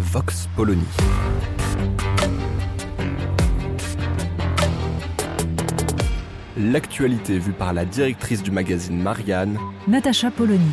Vox Polony. L'actualité vue par la directrice du magazine Marianne, Natacha Polony.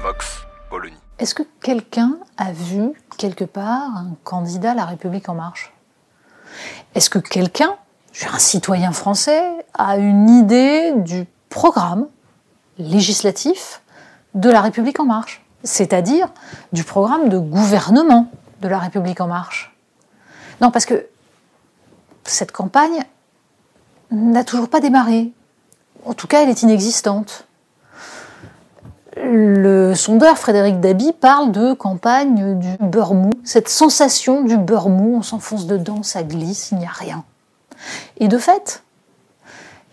Vox Polony. Est-ce que quelqu'un a vu quelque part un candidat à la République en marche? Est-ce que quelqu'un, un citoyen français, a une idée du programme? Législatif de la République en marche C'est-à-dire du programme de gouvernement de la République en marche Non, parce que cette campagne n'a toujours pas démarré. En tout cas, elle est inexistante. Le sondeur Frédéric Dabi parle de campagne du beurre mou, cette sensation du beurre mou, on s'enfonce dedans, ça glisse, il n'y a rien. Et de fait,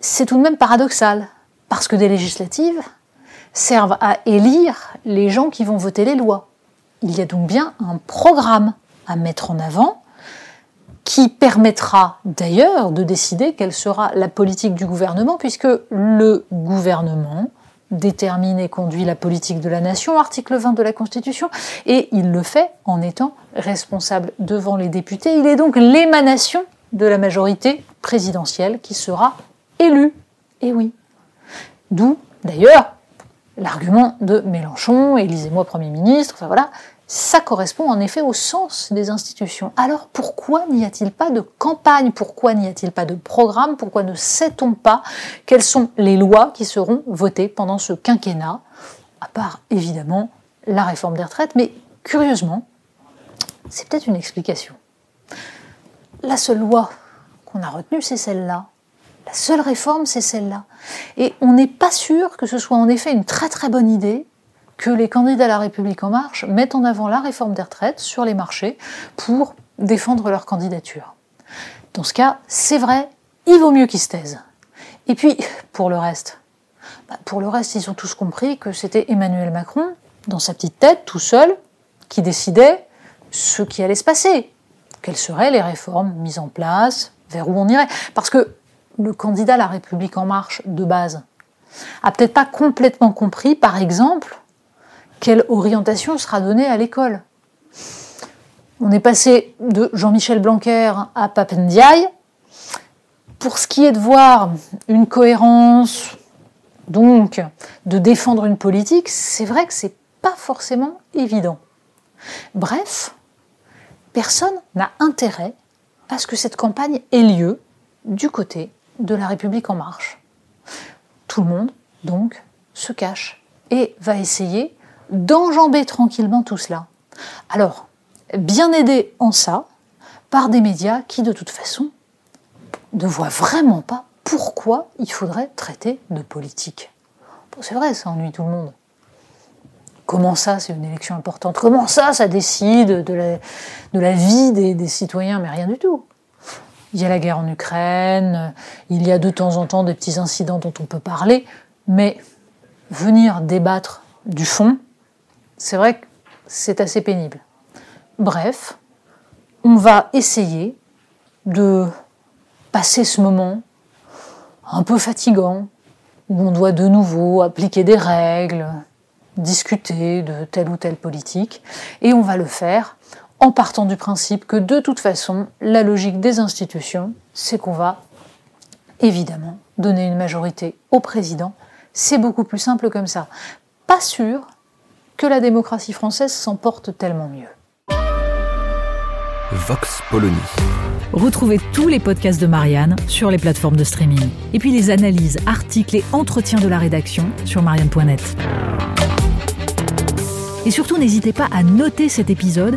c'est tout de même paradoxal, parce que des législatives servent à élire les gens qui vont voter les lois. Il y a donc bien un programme à mettre en avant qui permettra d'ailleurs de décider quelle sera la politique du gouvernement, puisque le gouvernement détermine et conduit la politique de la nation, article 20 de la Constitution, et il le fait en étant responsable devant les députés. Il est donc l'émanation de la majorité présidentielle qui sera élue. Et oui. D'où, d'ailleurs, l'argument de Mélenchon, élisez-moi Premier ministre, enfin voilà, ça correspond en effet au sens des institutions. Alors pourquoi n'y a-t-il pas de campagne? Pourquoi n'y a-t-il pas de programme? Pourquoi ne sait-on pas quelles sont les lois qui seront votées pendant ce quinquennat? À part évidemment la réforme des retraites, mais curieusement, c'est peut-être une explication. La seule loi qu'on a retenue, c'est celle-là. La seule réforme, c'est celle-là. Et on n'est pas sûr que ce soit en effet une très très bonne idée que les candidats à la République en marche mettent en avant la réforme des retraites sur les marchés pour défendre leur candidature. Dans ce cas, c'est vrai, il vaut mieux qu'ils se taisent. Et puis, pour le reste, bah, pour le reste, ils ont tous compris que c'était Emmanuel Macron, dans sa petite tête, tout seul, qui décidait ce qui allait se passer, quelles seraient les réformes mises en place, vers où on irait? Parce que le candidat à la République en marche de base a peut-être pas complètement compris, par exemple, quelle orientation sera donnée à l'école. On est passé de Jean-Michel Blanquer à Papendiaï. Pour ce qui est de voir une cohérence, donc de défendre une politique, c'est vrai que c'est pas forcément évident. Bref, personne n'a intérêt à ce que cette campagne ait lieu du côté de la République en marche. Tout le monde, donc, se cache et va essayer d'enjamber tranquillement tout cela. Alors, bien aidé en ça par des médias qui, de toute façon, ne voient vraiment pas pourquoi il faudrait traiter de politique. Bon, c'est vrai, ça ennuie tout le monde. Comment ça, c'est une élection importante? Comment ça, ça décide de la, vie des citoyens? Mais rien du tout. Il y a la guerre en Ukraine, il y a de temps en temps des petits incidents dont on peut parler, mais venir débattre du fond, c'est vrai que c'est assez pénible. Bref, on va essayer de passer ce moment un peu fatigant, où on doit de nouveau appliquer des règles, discuter de telle ou telle politique, et on va le faire en partant du principe que de toute façon, la logique des institutions, c'est qu'on va évidemment donner une majorité au président. C'est beaucoup plus simple comme ça. Pas sûr que la démocratie française s'en porte tellement mieux. Vox Polony. Retrouvez tous les podcasts de Marianne sur les plateformes de streaming. Et puis les analyses, articles et entretiens de la rédaction sur marianne.net. Et surtout, n'hésitez pas à noter cet épisode